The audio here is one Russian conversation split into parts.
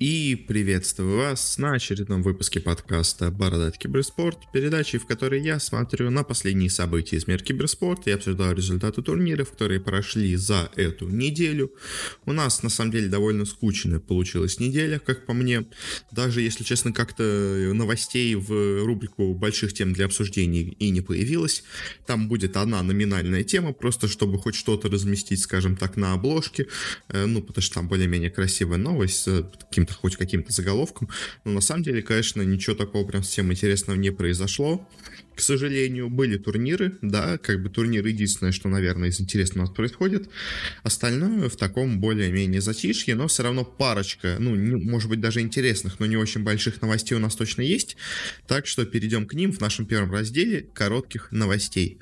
E Приветствую вас на очередном выпуске подкаста «Бородать киберспорт», передачи, в которой я смотрю на последние события из мира киберспорта и обсуждаю результаты турниров, которые прошли за эту неделю. У нас, на самом деле, довольно скучная получилась неделя, как по мне. Даже, если честно, как-то новостей в рубрику больших тем для обсуждений и не появилось. Там будет одна номинальная тема, просто чтобы хоть что-то разместить, скажем так, на обложке. Э, ну, потому что там более-менее красивая новость с каким каким-то, хоть каким-то заголовком. Но на самом деле, конечно, ничего такого прям совсем интересного не произошло. К сожалению, были турниры, да, как бы турниры единственное, что, наверное, из интересного у нас происходит. Остальное в таком более-менее затишье, но все равно парочка, ну, не, может быть, даже интересных, но не очень больших новостей у нас точно есть. Так что перейдем к ним в нашем первом разделе коротких новостей.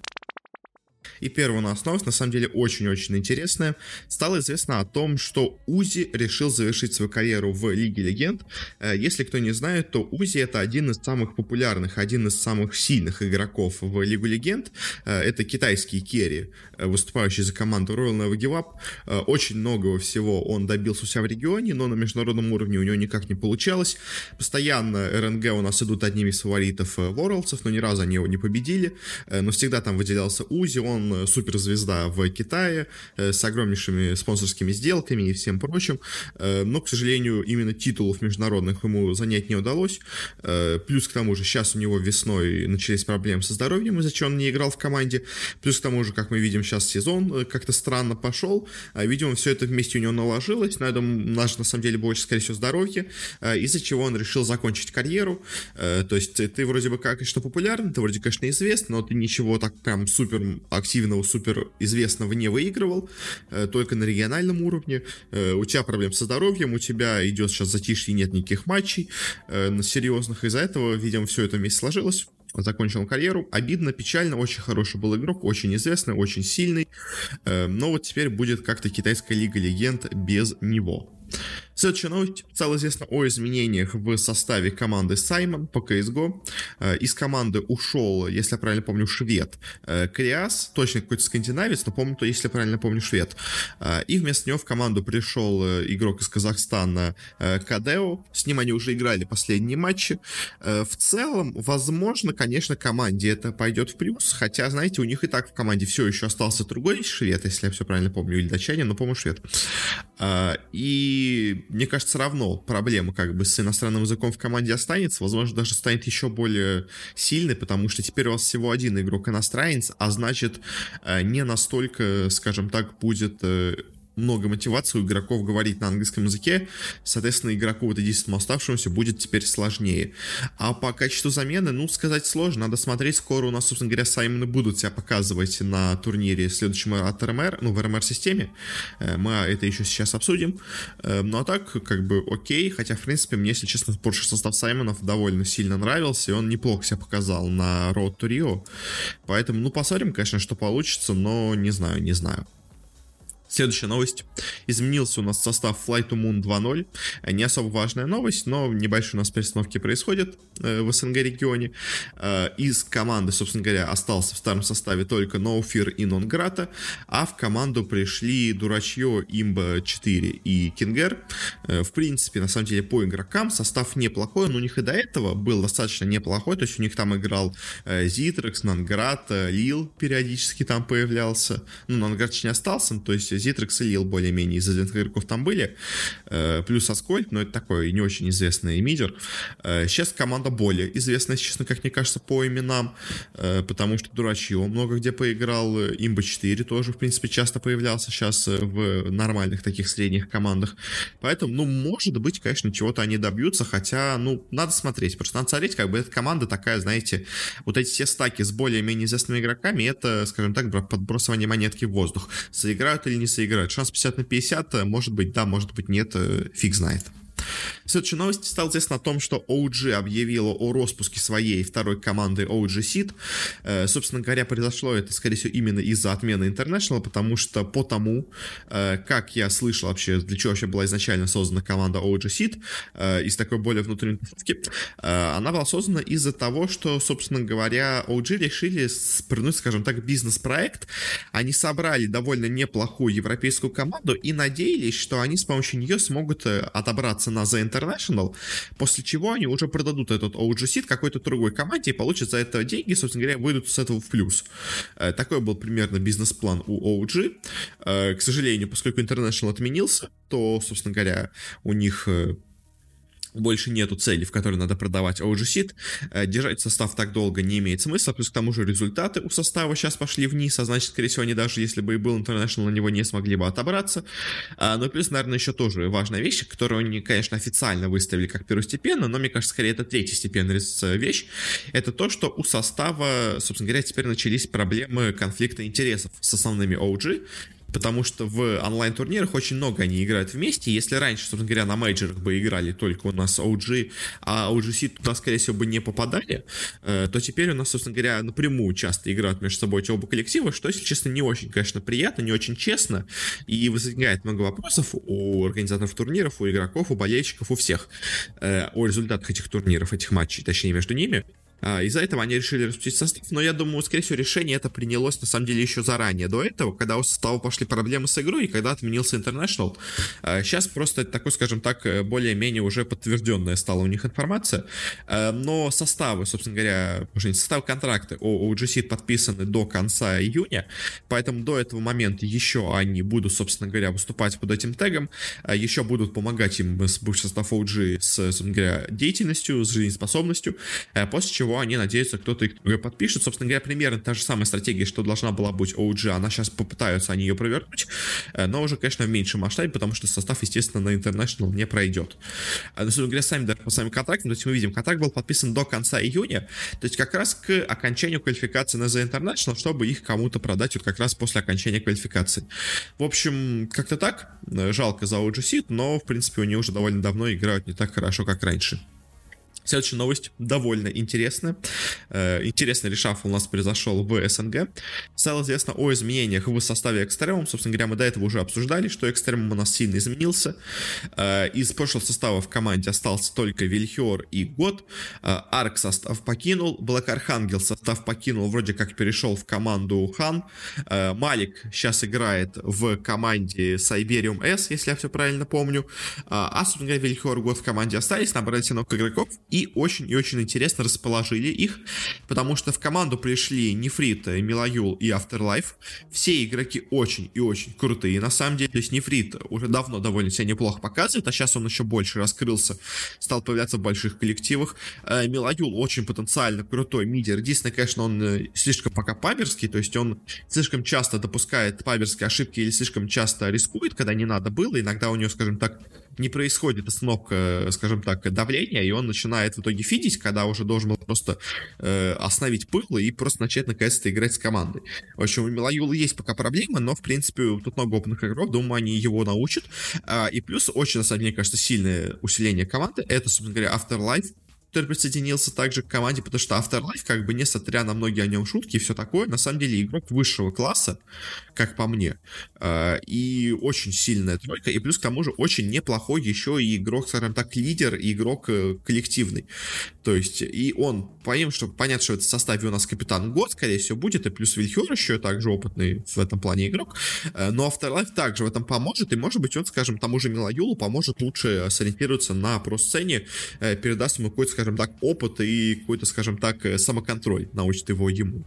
И первая у нас новость, на самом деле, очень-очень интересная. Стало известно о том, что Узи решил завершить свою карьеру в Лиге Легенд. Э, если кто не знает, то Узи это один из самых популярных, один из самых сильных игроков в Лигу Легенд. Э, это китайский керри, э, выступающий за команду Royal Never Give Up. Очень многого всего он добился у себя в регионе, но на международном уровне у него никак не получалось. Постоянно РНГ у нас идут одними из фаворитов Ворлдсов, но ни разу они его не победили. Но всегда там выделялся Узи, он э, суперзвезда в Китае э, с огромнейшими спонсорскими сделками и всем прочим, э, но, к сожалению, именно титулов международных ему занять не удалось. Плюс к тому же сейчас у него весной начались проблемы со здоровьем, из-за чего он не играл в команде. Плюс к тому же, как мы видим, сейчас сезон как-то странно пошел. Видимо, все это вместе у него наложилось. На этом наш, на самом деле, больше, скорее всего, здоровье, из-за чего он решил закончить карьеру. То есть ты вроде бы как, конечно, популярный, ты вроде, конечно, известный, но ты ничего так прям супер активно активного, супер известного не выигрывал, э, только на региональном уровне. Э, у тебя проблем со здоровьем, у тебя идет сейчас затишье, нет никаких матчей э, серьезных. Из-за этого, видимо, все это вместе сложилось закончил карьеру. Обидно, печально, очень хороший был игрок, очень известный, очень сильный. Но вот теперь будет как-то китайская лига легенд без него. Следующая новость. Стало известно о изменениях в составе команды Саймон по CSGO. Э, из команды ушел, если я правильно помню, швед э, Криас, точно какой-то скандинавец, но помню, то, если я правильно помню, швед. Э, и вместо него в команду пришел игрок из Казахстана Кадео. С ним они уже играли последние матчи. В целом, возможно, конечно, команде это пойдет в плюс, хотя, знаете, у них и так в команде все еще остался другой швед, если я все правильно помню, или датчанин, но, по-моему, швед. И мне кажется, равно проблема как бы с иностранным языком в команде останется, возможно, даже станет еще более сильной, потому что теперь у вас всего один игрок иностранец, а значит, э, не настолько, скажем так, будет э, много мотивации у игроков говорить на английском языке, соответственно, игроку вот единственному оставшемуся будет теперь сложнее. А по качеству замены, ну, сказать сложно, надо смотреть, скоро у нас, собственно говоря, Саймоны будут себя показывать на турнире следующем от РМР, ну, в РМР-системе, э, мы это еще сейчас обсудим, э, ну, а так, как бы, окей, хотя, в принципе, мне, если честно, прошлый состав Саймонов довольно сильно нравился, и он неплохо себя показал на Road to Rio, поэтому, ну, посмотрим, конечно, что получится, но не знаю, не знаю. Следующая новость. Изменился у нас состав Flight to Moon 2.0. Не особо важная новость, но небольшие у нас перестановки происходят э, в СНГ регионе. Э, из команды, собственно говоря, остался в старом составе только No Fear и Нонграта, а в команду пришли Дурачье, Имба 4 и Кингер. Э, в принципе, на самом деле, по игрокам состав неплохой, но у них и до этого был достаточно неплохой, то есть у них там играл Зитрекс, Нонград, Лил периодически там появлялся. Ну, Нонград не остался, то есть Зитрекс и Лил более-менее из известных игроков там были, э, плюс Аскольд, но это такой не очень известный мидер. Э, сейчас команда более известная, честно, как мне кажется, по именам, э, потому что Дурачье много где поиграл, Имба 4 тоже, в принципе, часто появлялся сейчас в нормальных таких средних командах. Поэтому, ну, может быть, конечно, чего-то они добьются, хотя, ну, надо смотреть. Просто надо смотреть, как бы эта команда такая, знаете, вот эти все стаки с более-менее известными игроками, это, скажем так, подбросывание монетки в воздух. Заиграют или не соиграют. Шанс 50 на 50, э, может быть, да, может быть, нет, э, фиг знает. Следующая новость стала известна о том, что OG объявила о распуске своей второй команды OG Seed. Э, собственно говоря, произошло это, скорее всего, именно из-за отмены International, потому что по тому, э, как я слышал вообще, для чего вообще была изначально создана команда OG Seed, э, из такой более внутренней тусовки, она была создана из-за того, что, собственно говоря, OG решили спрыгнуть, скажем так, бизнес-проект. Они собрали довольно неплохую европейскую команду и надеялись, что они с помощью нее смогут отобраться на The International, после чего они уже продадут этот OG какой-то другой команде и получат за это деньги, собственно говоря, выйдут с этого в плюс. Э, такой был примерно бизнес-план у OG. Э, к сожалению, поскольку International отменился, то, собственно говоря, у них больше нету цели, в которой надо продавать OG Seed. Э, держать состав так долго не имеет смысла, плюс к тому же результаты у состава сейчас пошли вниз, а значит, скорее всего, они даже если бы и был International, на него не смогли бы отобраться. А, ну плюс, наверное, еще тоже важная вещь, которую они, конечно, официально выставили как первостепенно, но мне кажется, скорее это третьестепенная вещь, это то, что у состава, собственно говоря, теперь начались проблемы конфликта интересов с основными OG, потому что в онлайн-турнирах очень много они играют вместе. Если раньше, собственно говоря, на мейджорах бы играли только у нас OG, а OGC туда, скорее всего, бы не попадали, э, то теперь у нас, собственно говоря, напрямую часто играют между собой эти оба коллектива, что, если честно, не очень, конечно, приятно, не очень честно, и возникает много вопросов у организаторов турниров, у игроков, у болельщиков, у всех э, о результатах этих турниров, этих матчей, точнее, между ними. А, из-за этого они решили распустить состав, но я думаю, скорее всего, решение это принялось на самом деле еще заранее, до этого, когда у состава пошли проблемы с игрой и когда отменился International. Сейчас просто такой, скажем так, э, более-менее уже подтвержденная стала у них информация, а, но составы, собственно говоря, уже не составы контракты у OGC подписаны до конца июня, поэтому до этого момента еще они будут, собственно говоря, выступать под этим тегом, а, еще будут помогать им с бывший состав OG с, собственно говоря, деятельностью, с жизнеспособностью, после чего чего они надеются, кто-то их подпишет. Собственно говоря, примерно та же самая стратегия, что должна была быть OG, она сейчас попытаются они ее провернуть, э, но уже, конечно, в меньшем масштабе, потому что состав, естественно, на International не пройдет. А, но, собственно говоря, сами, да, по самим контрактам, то есть мы видим, контракт был подписан до конца июня, то есть как раз к окончанию квалификации на The International, чтобы их кому-то продать вот как раз после окончания квалификации. В общем, как-то так, жалко за OG но, в принципе, они уже довольно давно играют не так хорошо, как раньше. Следующая новость довольно интересная. Э, интересный решафл у нас произошел в СНГ. Стало известно о изменениях в составе Экстремум. Собственно говоря, мы до этого уже обсуждали, что Экстремум у нас сильно изменился. Э, из прошлого состава в команде остался только Вильхиор и Год. Э, Арк состав покинул. Блэк Архангел состав покинул, вроде как перешел в команду Хан. Малик сейчас играет в команде Сайбериум С, если я все правильно помню. А, собственно говоря, Вильхиор и Год в команде остались, набрали новых игроков очень и очень интересно расположили их, потому что в команду пришли Нефрит, Милаюл и Afterlife. Все игроки очень и очень крутые, на самом деле. То есть Нефрит уже давно довольно себя неплохо показывает, а сейчас он еще больше раскрылся, стал появляться в больших коллективах. Э, Милаюл очень потенциально крутой мидер. Единственное, конечно, он э, слишком пока паберский, то есть он слишком часто допускает паберские ошибки или слишком часто рискует, когда не надо было. Иногда у него, скажем так, не происходит остановка, скажем так, давления, и он начинает в итоге фидить, когда уже должен был просто э, остановить пыл и просто начать наконец-то играть с командой. В общем, у Милаюла есть пока проблемы, но, в принципе, тут много опытных игроков, думаю, они его научат. А, и плюс, очень, на самом деле, мне кажется, сильное усиление команды, это, собственно говоря, Afterlife, который присоединился также к команде, потому что Afterlife, как бы несмотря на многие о нем шутки и все такое, на самом деле игрок высшего класса, как по мне, а, и очень сильная тройка, и плюс к тому же очень неплохой еще и игрок, скажем так, лидер и игрок э, коллективный. То есть, и он, помимо, что понятно, что в составе у нас капитан Год, скорее всего, будет, и плюс Вильхер еще также опытный в этом плане игрок, э, но Afterlife также в этом поможет, и может быть он, скажем, тому же Mellojul у поможет лучше сориентироваться на про-сцене, э, передаст ему какой-то, скажем, скажем так, опыт и какой-то, скажем так, э, самоконтроль научит его ему.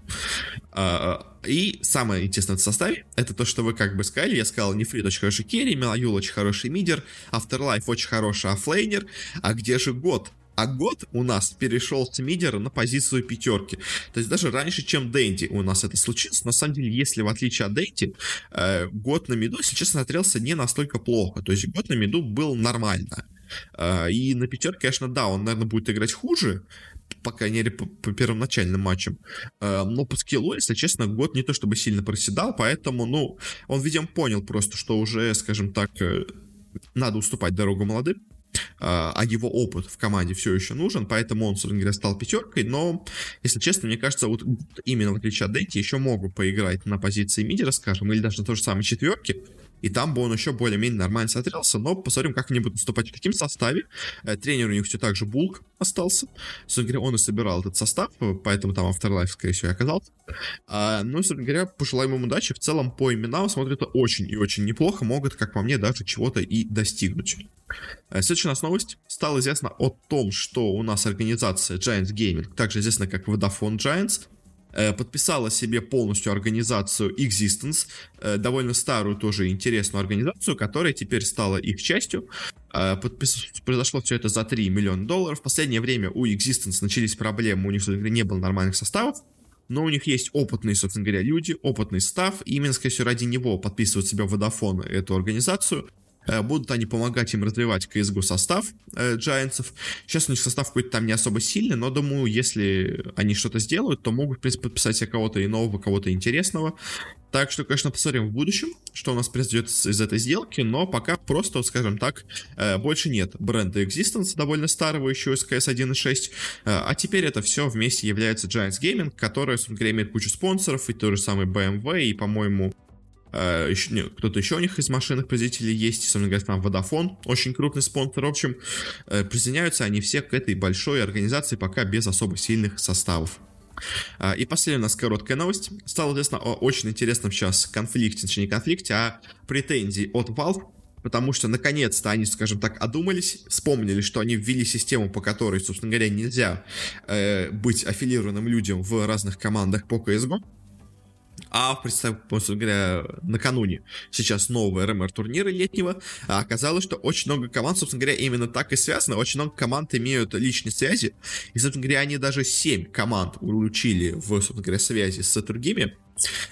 А, и самое интересное в составе, это то, что вы как бы сказали, я сказал, Nefrit очень хороший carry, Mellojul очень хороший мидер, Afterlife очень хороший offlaner, а где же GoD? А GoD у нас перешел с мидера на позицию пятерки. То есть даже раньше, чем Дэнди у нас это случилось. На самом деле, если в отличие от Дэнди, э, год на миду, сейчас смотрелся не настолько плохо. То есть год на миду был нормально. А, и на пятерке, конечно, да, он, наверное, будет играть хуже, по крайней мере, по, по первоначальным матчам. А, но по скиллу, если честно, год не то чтобы сильно проседал, поэтому, ну, он, видимо, понял просто, что уже, скажем так, э, надо уступать дорогу молодым, а, а его опыт в команде все еще нужен, поэтому он, собственно говоря, стал пятеркой, но, если честно, мне кажется, вот именно в отличие от Дейти, еще могут поиграть на позиции мидера, скажем, или даже на той же самой четверке, и там бы он еще более-менее нормально смотрелся, но посмотрим, как они будут выступать в каком составе. Э, тренер у них все так же Булк остался. Собственно говоря, он и собирал этот состав, поэтому там Afterlife, скорее всего, и оказался. А, ну, собственно говоря, пожелаем им удачи. В целом, по именам смотрится очень и очень неплохо. Могут, как по мне, даже чего-то и достигнуть. Э, следующая у нас новость. Стало известно о том, что у нас организация Giants Gaming, также известна как Vodafone Giants, э, подписала себе полностью организацию Existence, э, довольно старую тоже интересную организацию, которая теперь стала их частью. Э, подпис... Произошло все это за 3 миллиона долларов. В последнее время у Existence начались проблемы, у них, собственно не было нормальных составов но у них есть опытные, собственно говоря, люди, опытный став, и именно, скорее всего, ради него подписывают себя Vodafone, эту организацию, э, Будут они помогать им развивать CSGO состав э. Сейчас у них состав какой-то там не особо сильный, но думаю, если они что-то сделают, то могут, в принципе, подписать себе кого-то иного, кого-то интересного. Так что, конечно, посмотрим в будущем, что у нас произойдет из этой сделки, но пока просто, скажем так, э, больше нет бренда Existence, довольно старого еще из CS 1.6, э, а теперь это все вместе является Giants Gaming, который, собственно имеет кучу спонсоров, и тот же самый BMW, и, по-моему, Uh, еще, не, кто-то еще у них из машинных производителей есть, собственно говоря, там Vodafone, очень крупный спонсор. В общем, uh, присоединяются они все к этой большой организации пока без особо сильных составов. А, и последняя у нас короткая новость. Стало известно о очень интересном сейчас конфликте, точнее не конфликте, а претензии от Valve потому что наконец-то они, скажем так, одумались, вспомнили, что они ввели систему, по которой, собственно говоря, нельзя э, быть аффилированным людям в разных командах по CSGO. А, представь, говоря, накануне сейчас нового РМР турнира летнего, а оказалось, что очень много команд, собственно говоря, именно так и связано. Очень много команд имеют личные связи. И, собственно говоря, они даже 7 команд улучили в, собственно говоря, связи с другими.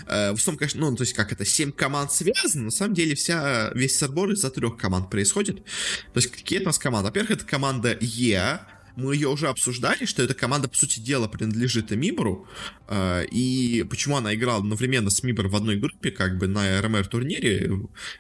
Э, в основном, конечно, ну, то есть, как это, 7 команд связаны, на самом деле вся, весь сорбор из-за трех команд происходит. То есть, какие это у нас команды? Во-первых, это команда Е, мы ее уже обсуждали, что эта команда, по сути дела, принадлежит Мибору, э, и почему она играла одновременно с Мибор в одной группе, как бы на РМР-турнире,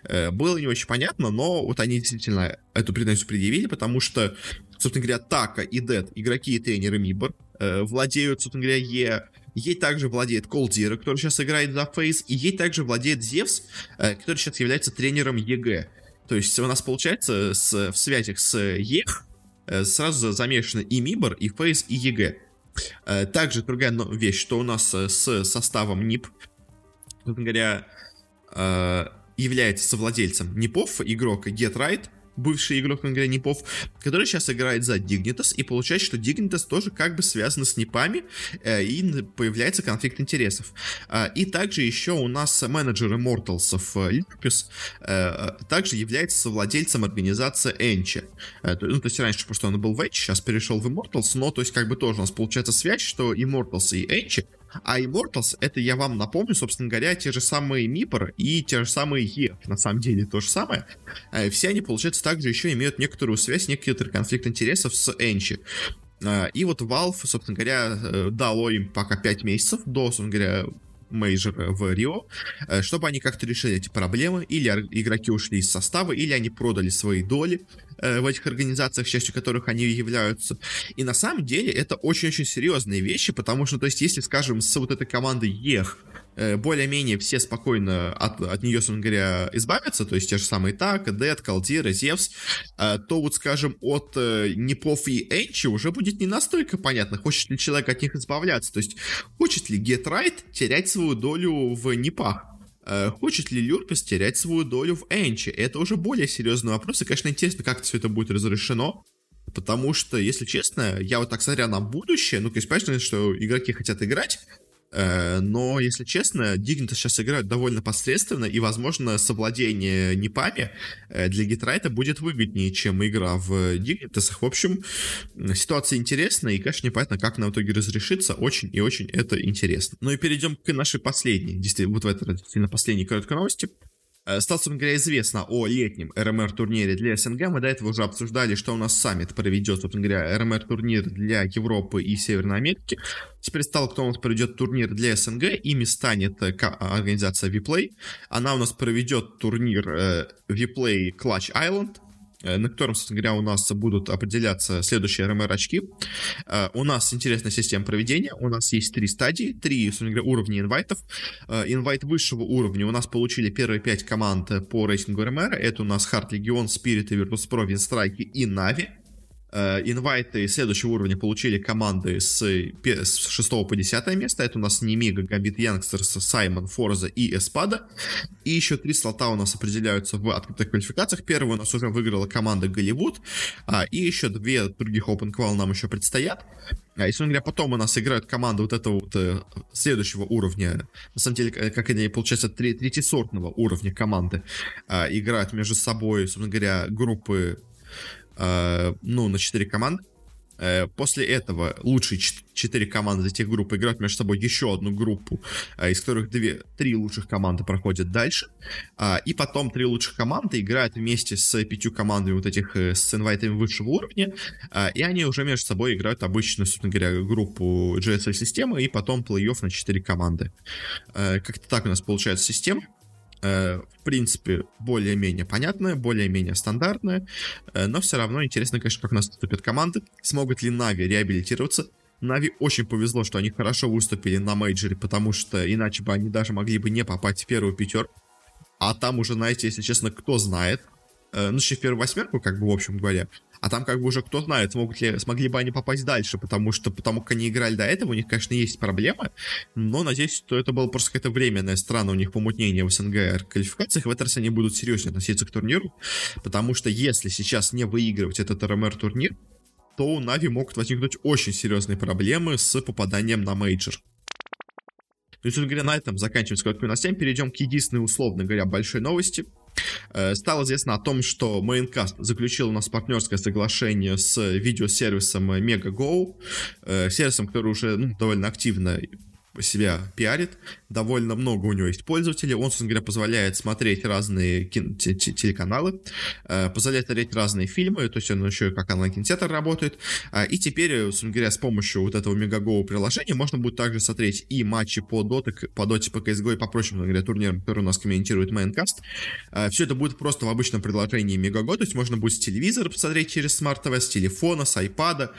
э, было не очень понятно, но вот они действительно эту претензию предъявили, потому что, собственно говоря, Така и dead, игроки и тренеры MIBR, э, владеют, собственно говоря, Yeah, Yeah также владеет coldzera, который сейчас играет за FaZe, и Yeah также владеет Зевс, э, который сейчас является тренером EG. То есть у нас получается с, в связях с ЕХ сразу замешаны и MIBR, и FaZe, и EG. Э, также другая вещь, что у нас э, с составом NIP, говоря, является совладельцем NIP ов игрок Get Right, бывший игрок Ангря Непов, который сейчас играет за Dignitas, и получается, что Dignitas тоже как бы связано с Непами, э, и появляется конфликт интересов. Э, и также еще у нас менеджер Immortals Липис э, также является владельцем организации Энчи. Э, ну, то есть раньше просто он был в Edge, сейчас перешел в Immortals, но то есть как бы тоже у нас получается связь, что Immortals и Энчи а Immortals, это я вам напомню, собственно говоря, те же самые Мипор и те же самые Е, на самом деле то же самое. Э, все они, получается, также еще имеют некоторую связь, некоторый конфликт интересов с Энчи. Э, и вот Valve, собственно говоря, э, дало им пока 5 месяцев до, собственно говоря, мейджор в Рио, чтобы они как-то решили эти проблемы, или игроки ушли из состава, или они продали свои доли э, в этих организациях, частью которых они являются. И на самом деле это очень-очень серьезные вещи, потому что, то есть, если, скажем, с вот этой командой ЕХ Э, более-менее все спокойно от, от нее, собственно говоря, избавятся, то есть те же самые TACO, dead, coldzera, zews, э, то вот, скажем, от э, Непов и Энчи уже будет не настолько понятно, хочет ли человек от них избавляться, то есть хочет ли Right терять свою долю в Непах. Хочет ли Люрпис терять свою долю в Энчи? Это уже более серьезный вопрос, и, конечно, интересно, как все это будет разрешено. Потому что, если честно, я вот так смотря на будущее, ну, конечно, что игроки хотят играть, Э, но, если честно, Дигнита сейчас играют довольно посредственно, и, возможно, совладение Непами э, для Гитрайта будет выгоднее, чем игра в Дигнитасах. В общем, ситуация интересная, и, конечно, непонятно, как она в итоге разрешится. Очень и очень это интересно. Ну и перейдем к нашей последней, действительно, вот в этой действительно последней короткой новости. Э, стало, собственно говоря, известно о летнем РМР-турнире для СНГ. Мы до этого уже обсуждали, что у нас саммит проведет, собственно говоря, РМР-турнир для Европы и Северной Америки. Теперь стало, кто у нас проведет турнир для СНГ. Ими станет э, организация WePlay. Она у нас проведет турнир э, WePlay Clutch Island Э, на котором, собственно говоря, у нас будут определяться следующие RMR-очки. Э, у нас интересная система проведения. У нас есть три стадии, три, собственно говоря, уровня инвайтов. Э, инвайт высшего уровня у нас получили первые пять команд по рейтингу RMR. Это у нас HardLegion, Spirit, Virtus.pro, Winstrike и и Navi. Э, инвайты следующего уровня получили команды с, с 6 по 10 место. Это у нас Nemiga, Gambit Youngsters, Syman, forZe и Espada. И еще три слота у нас определяются в открытых квалификациях. Первую у нас уже выиграла команда Голливуд. А, и еще две других Open Qual нам еще предстоят. А если говоря, потом у нас играют команды вот этого вот э, следующего уровня, на самом деле, как они, получается, тре- третьесортного уровня команды, а, играют между собой, собственно говоря, группы Э, ну, на 4 команды. Э, после этого лучшие 4 команды этих групп играют между собой еще одну группу, э, из которых 2, 3 лучших команды проходят дальше. И потом 3 лучших команды играют вместе с 5 командами вот этих с инвайтами высшего уровня. И они уже между собой играют обычную, собственно говоря, группу GSL-системы и потом плей-офф на 4 команды. Как-то так у нас получается система. Э, в принципе, более-менее понятная, более-менее стандартная, э, но все равно интересно, конечно, как у нас выступят команды, смогут ли Нави реабилитироваться. Нави очень повезло, что они хорошо выступили на мейджоре, потому что иначе бы они даже могли бы не попасть в первую пятерку. А там уже, знаете, если честно, кто знает, э, ну, в первую восьмерку, как бы, в общем говоря, а там как бы уже кто знает, смогут ли, смогли бы они попасть дальше, потому что потому как они играли до этого, у них, конечно, есть проблемы, но надеюсь, что это было просто какая-то временная страна у них помутнение в СНГ квалификациях, в этот раз они будут серьезнее относиться к турниру, потому что если сейчас не выигрывать этот РМР турнир, то у Navi могут возникнуть очень серьезные проблемы с попаданием на мейджор. То есть, говоря, на этом заканчиваем с короткими новостями, перейдем к единственной, условно говоря, большой новости — стало известно о том, что Maincast заключил у нас партнерское соглашение с видеосервисом Megogo, э, сервисом, который уже ну, довольно активно себя пиарит, довольно много у него есть пользователей, он, собственно говоря, позволяет смотреть разные телеканалы, э, позволяет смотреть разные фильмы, то есть он еще как онлайн-кинотеатр работает, а, и теперь, собственно говоря, с помощью вот этого Мегаго приложения можно будет также смотреть и матчи по Dota, по Dota, по CSGO и по прочим, говоря, турнирам, которые у нас комментирует Майнкаст. А, Все это будет просто в обычном приложении Мегаго, то есть можно будет с телевизора посмотреть через Smart TV, с телефона, с iPad.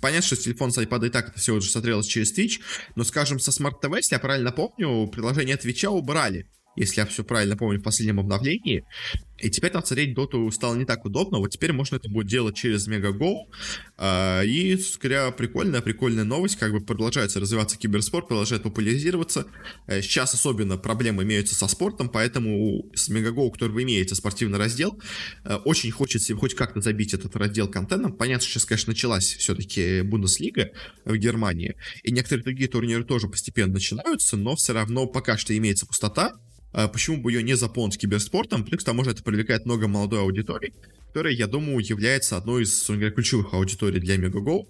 Понятно, что с телефона, с iPad и так это все уже смотрелось через Twitch, но, скажем, со Smart TV, если я правильно помню, приложение Твича убрали если я все правильно помню, в последнем обновлении. И теперь там смотреть доту стало не так удобно. Вот теперь можно это будет делать через Мегаго. А, и, скорее, прикольная, прикольная новость. Как бы продолжается развиваться киберспорт, продолжает популяризироваться. Э, сейчас особенно проблемы имеются со спортом, поэтому с Мегаго, который вы имеете спортивный раздел, э, очень хочется хоть как-то забить этот раздел контентом. Понятно, сейчас, конечно, началась все-таки Бундеслига в Германии, и некоторые другие турниры тоже постепенно начинаются, но все равно пока что имеется пустота. А почему бы ее не заполнить киберспортом? Плюс к тому же это привлекает много молодой аудитории, которая, я думаю, является одной из говоря, ключевых аудиторий для Megago.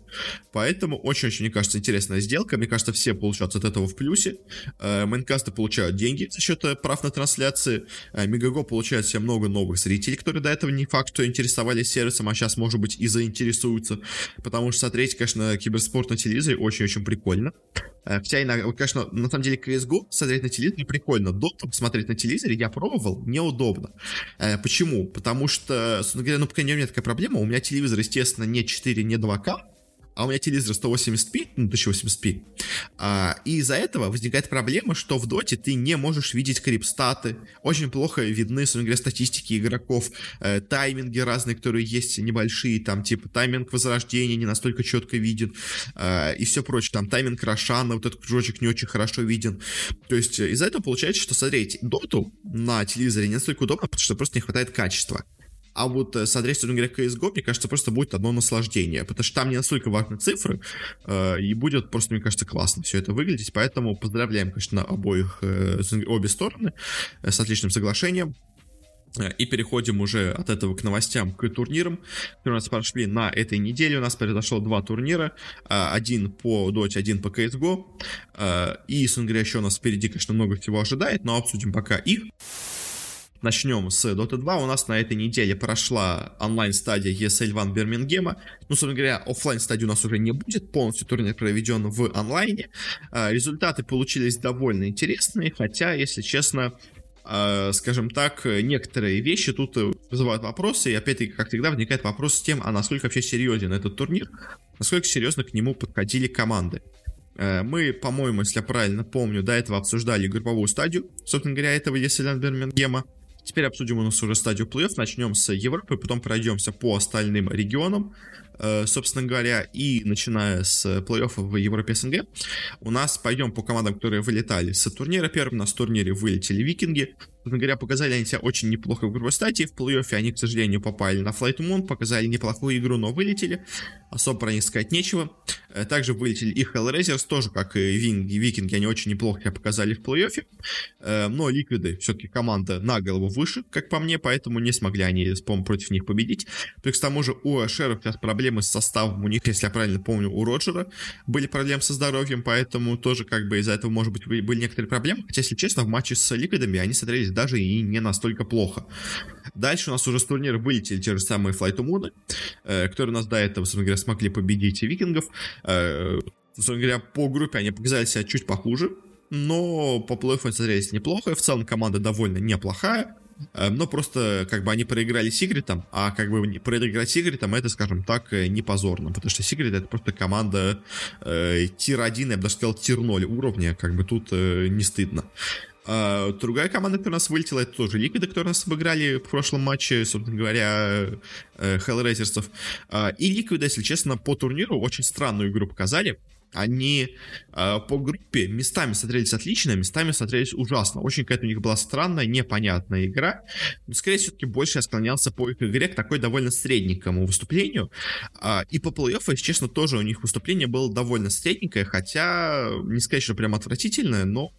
Поэтому очень-очень, мне кажется, интересная сделка. Мне кажется, все получают от этого в плюсе. Э, Майнкасты получают деньги за счет э, прав на трансляции. Megago получает себе много новых зрителей, которые до этого не факт, что интересовались сервисом, а сейчас, может быть, и заинтересуются. Потому что смотреть, конечно, киберспорт на телевизоре очень-очень прикольно. Э, хотя конечно, на самом деле CSGO смотреть на телевизоре прикольно. Dota смотреть на телевизоре я пробовал, неудобно. Э, почему? Потому что, ну, по крайней мере, у меня такая проблема. У меня телевизор, естественно, не 4, не 2К а у меня телевизор 180p, ну, 1080p, а, и из-за этого возникает проблема, что в доте ты не можешь видеть крипстаты, очень плохо видны, собственно говоря, статистики игроков, э, тайминги разные, которые есть небольшие, там, типа, тайминг возрождения не настолько четко виден, э, и все прочее, там, тайминг Рошана, вот этот кружочек не очень хорошо виден, то есть из-за этого получается, что смотреть доту на телевизоре не настолько удобно, потому что просто не хватает качества. А вот э, смотреть, собственно говоря, CSGO, мне кажется, просто будет одно наслаждение, потому что там не настолько важны цифры, э, и будет просто, мне кажется, классно все это выглядеть, поэтому поздравляем, конечно, обоих, э, обе стороны э, с отличным соглашением. Э, и переходим уже от этого к новостям, к турнирам, которые у нас прошли на этой неделе. У нас произошло два турнира. Э, один по Dota, один по CSGO. И, собственно еще у нас впереди, конечно, много всего ожидает, но обсудим пока их. Начнем с Dota 2. У нас на этой неделе прошла онлайн-стадия ESL One Бирмингема. Ну, собственно говоря, офлайн стадии у нас уже не будет. Полностью турнир проведен в онлайне. А, результаты получились довольно интересные, хотя, если честно, а, скажем так, некоторые вещи тут вызывают вопросы, и опять-таки, как всегда, возникает вопрос с тем, а насколько вообще серьезен этот турнир, насколько серьезно к нему подходили команды. А, мы, по-моему, если я правильно помню, до этого обсуждали групповую стадию, собственно говоря, этого Еселян Бирмингема. Теперь обсудим у нас уже стадию плей-офф. Начнем с Европы, потом пройдемся по остальным регионам. Э, собственно говоря, и начиная с плей-оффа в Европе СНГ, у нас пойдем по командам, которые вылетали с турнира. Первым у нас в турнире вылетели Викинги, Собственно говоря, показали они себя очень неплохо в групповой стадии. В плей-оффе они, к сожалению, попали на Flight Moon, показали неплохую игру, но вылетели. Особо про них сказать нечего. Э, также вылетели и Hellraisers, тоже как и Винги, Викинги, они очень неплохо себя показали в плей-оффе. Э, но Ликвиды все-таки команда на голову выше, как по мне, поэтому не смогли они, против них победить. Плюс к тому же у Шеров сейчас проблемы с составом. У них, если я правильно помню, у Роджера были проблемы со здоровьем, поэтому тоже как бы из-за этого, может быть, были некоторые проблемы. Хотя, если честно, в матче с Ликвидами они смотрелись даже и не настолько плохо. Дальше у нас уже с турнира вылетели те же самые Flight Moon, э, которые у нас до этого, собственно говоря, смогли победить викингов. Э, собственно говоря, по группе они показали себя чуть похуже, но по плей-оффу смотрелись неплохо. В целом команда довольно неплохая. Э, но просто как бы они проиграли Сигритом, а как бы проиграть Сигритом это, скажем так, не позорно, потому что Сигрит это просто команда э, tier-1, я бы даже сказал tier-0 уровня, как бы тут э, не стыдно. А, другая команда, которая у нас вылетела, это тоже Liquid ы, которые нас обыграли в прошлом матче, собственно говоря, э, HellRaisers ов. А, и Liquid ы, если честно, по турниру очень странную игру показали. Они э, по группе местами смотрелись отлично, местами смотрелись ужасно. Очень какая-то у них была странная, непонятная игра. Но, скорее, все-таки больше я склонялся по их игре к такой довольно средненькому выступлению. Э, и по плей-оффу, если честно, тоже у них выступление было довольно средненькое, хотя не сказать, что прям отвратительное, но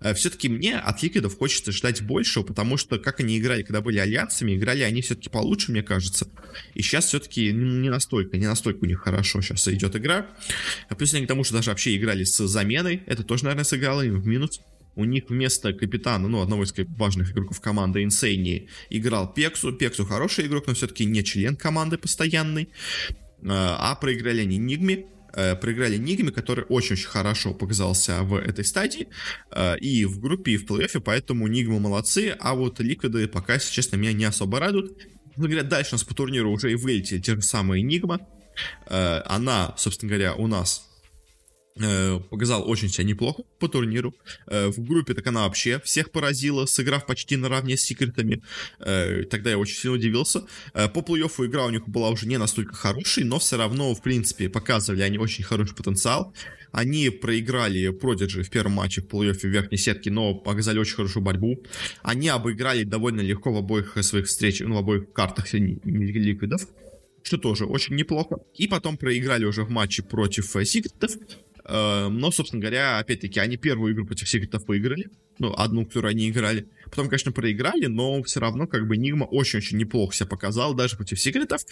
э, все-таки мне от Ликвидов хочется ждать большего, потому что как они играли, когда были альянсами, играли они все-таки получше, мне кажется. И сейчас все-таки не настолько, не настолько у них хорошо сейчас идет игра. Плюс они тому, что даже вообще играли с заменой. Это тоже, наверное, сыграло им в минус. У них вместо капитана, ну, одного из важных игроков команды Инсейни, играл Пексу. Пексу хороший игрок, но все-таки не член команды постоянный. А, а проиграли они Нигме, э, проиграли Нигме, который очень-очень хорошо показался в этой стадии, э, и в группе, и в плей-оффе, поэтому Нигма молодцы, а вот Ликвиды пока, если честно, меня не особо радуют. Ну, говорят, дальше у нас по турниру уже и вылетели те же самые Нигма. Э, она, собственно говоря, у нас показал очень себя неплохо по турниру. Э, в группе так она вообще всех поразила, сыграв почти наравне с секретами. Э, тогда я очень сильно удивился. По плей-оффу игра у них была уже не настолько хорошей, но все равно, в принципе, показывали они очень хороший потенциал. Они проиграли Продиджи в первом матче в плей-оффе в верхней сетке, но показали очень хорошую борьбу. Они обыграли довольно легко в обоих своих встречах, ну, в обоих картах ликвидов что тоже очень неплохо. И потом проиграли уже в матче против секретов, Э, но, собственно говоря, опять-таки, они первую игру против секретов выиграли. Ну, одну, которую они играли. Потом, конечно, проиграли, но все равно, как бы, Нигма очень-очень неплохо себя показал, даже против секретов.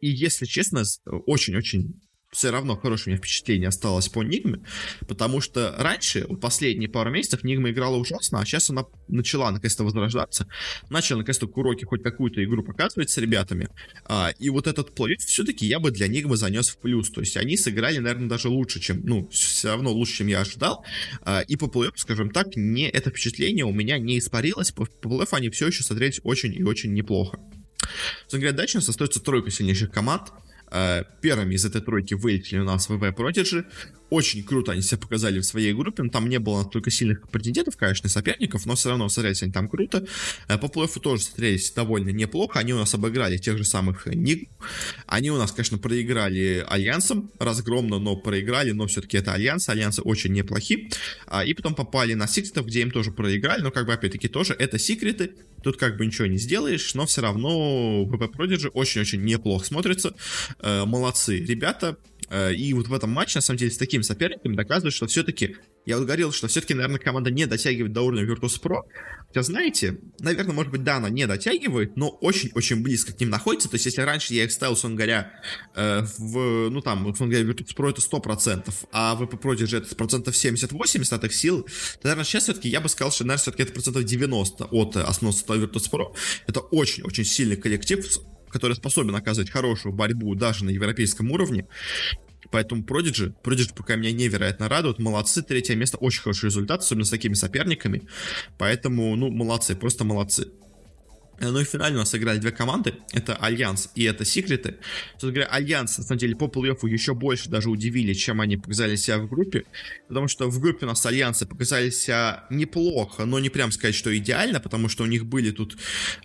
И, если честно, очень-очень все равно хорошее у меня впечатление осталось по Нигме, потому что раньше, вот последние пару месяцев, Нигма играла ужасно, а сейчас она начала наконец-то возрождаться, начала наконец-то к уроке хоть какую-то игру показывать с ребятами, а, и вот этот плей все-таки я бы для Нигмы занес в плюс, то есть они сыграли, наверное, даже лучше, чем, ну, все равно лучше, чем я ожидал, а, и по плей скажем так, не это впечатление у меня не испарилось, по, по плей они все еще смотрелись очень и очень неплохо. У нас остается тройка сильнейших команд, первыми из этой тройки вылетели у нас VP Prodigy. Очень круто они себя показали в своей группе. Там не было настолько сильных претендентов, конечно, соперников, но все равно смотрелись они там круто. Э, по плей тоже смотрелись довольно неплохо. Они у нас обыграли тех же самых Ник. Они у нас, конечно, проиграли Альянсом разгромно, но проиграли, но все-таки это Alliance. Alliance ы очень неплохи. А, и потом попали на Сиксетов, где им тоже проиграли, но как бы опять-таки тоже это секреты. Тут как бы ничего не сделаешь, но все равно VP Prodigy очень-очень неплохо смотрится. Э, молодцы ребята. Э, и вот в этом матче, на самом деле, с таким соперником доказывают, что все-таки, я вот говорил, что все-таки, наверное, команда не дотягивает до уровня Virtus.pro. Хотя, знаете, наверное, может быть, да, она не дотягивает, но очень-очень близко к ним находится. То есть, если раньше я их ставил, условно говоря, э, в, ну там, условно говоря, Virtus.pro это 100%, а VP Prodigy это процентов 70-80 от их сил, то, наверное, сейчас все-таки я бы сказал, что, наверное, все-таки это процентов 90 от основного состава Virtus.pro. Это очень-очень сильный коллектив, который способен оказывать хорошую борьбу даже на европейском уровне. Поэтому Prodigy, Prodigy пока меня невероятно радует. Молодцы, третье место, очень хороший результат, особенно с такими соперниками. Поэтому, ну, молодцы, просто молодцы. Ну и финально у нас сыграли две команды. Это Альянс и это Секреты. Собственно говоря, Альянс, на самом деле, по плей-оффу еще больше даже удивили, чем они показали себя в группе. Потому что в группе у нас Альянсы показали себя неплохо, но не прям сказать, что идеально, потому что у них были тут,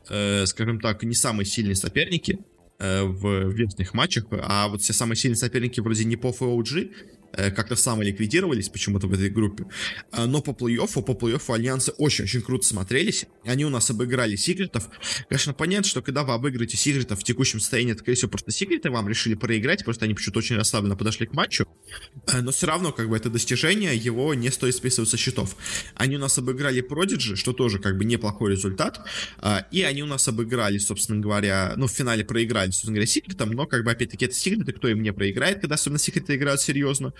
э, скажем так, не самые сильные соперники. э, в верхних матчах, а вот все самые сильные соперники вроде Непов и OG Э, как-то самоликвидировались почему-то в этой группе. А, но по плей-оффу, по плей-оффу альянсы очень-очень круто смотрелись. Они у нас обыграли секретов. Конечно, понятно, что когда вы обыграете секретов в текущем состоянии, это, скорее всего, просто секреты вам решили проиграть, просто они почему-то очень расслабленно подошли к матчу. Э, но все равно, как бы, это достижение, его не стоит списывать со счетов. Они у нас обыграли Prodigy, что тоже, как бы, неплохой результат. А, и они у нас обыграли, собственно говоря, ну, в финале проиграли, собственно говоря, секретом, но, как бы, опять-таки, это секреты, кто им не проиграет, когда особенно секреты играют серьезно.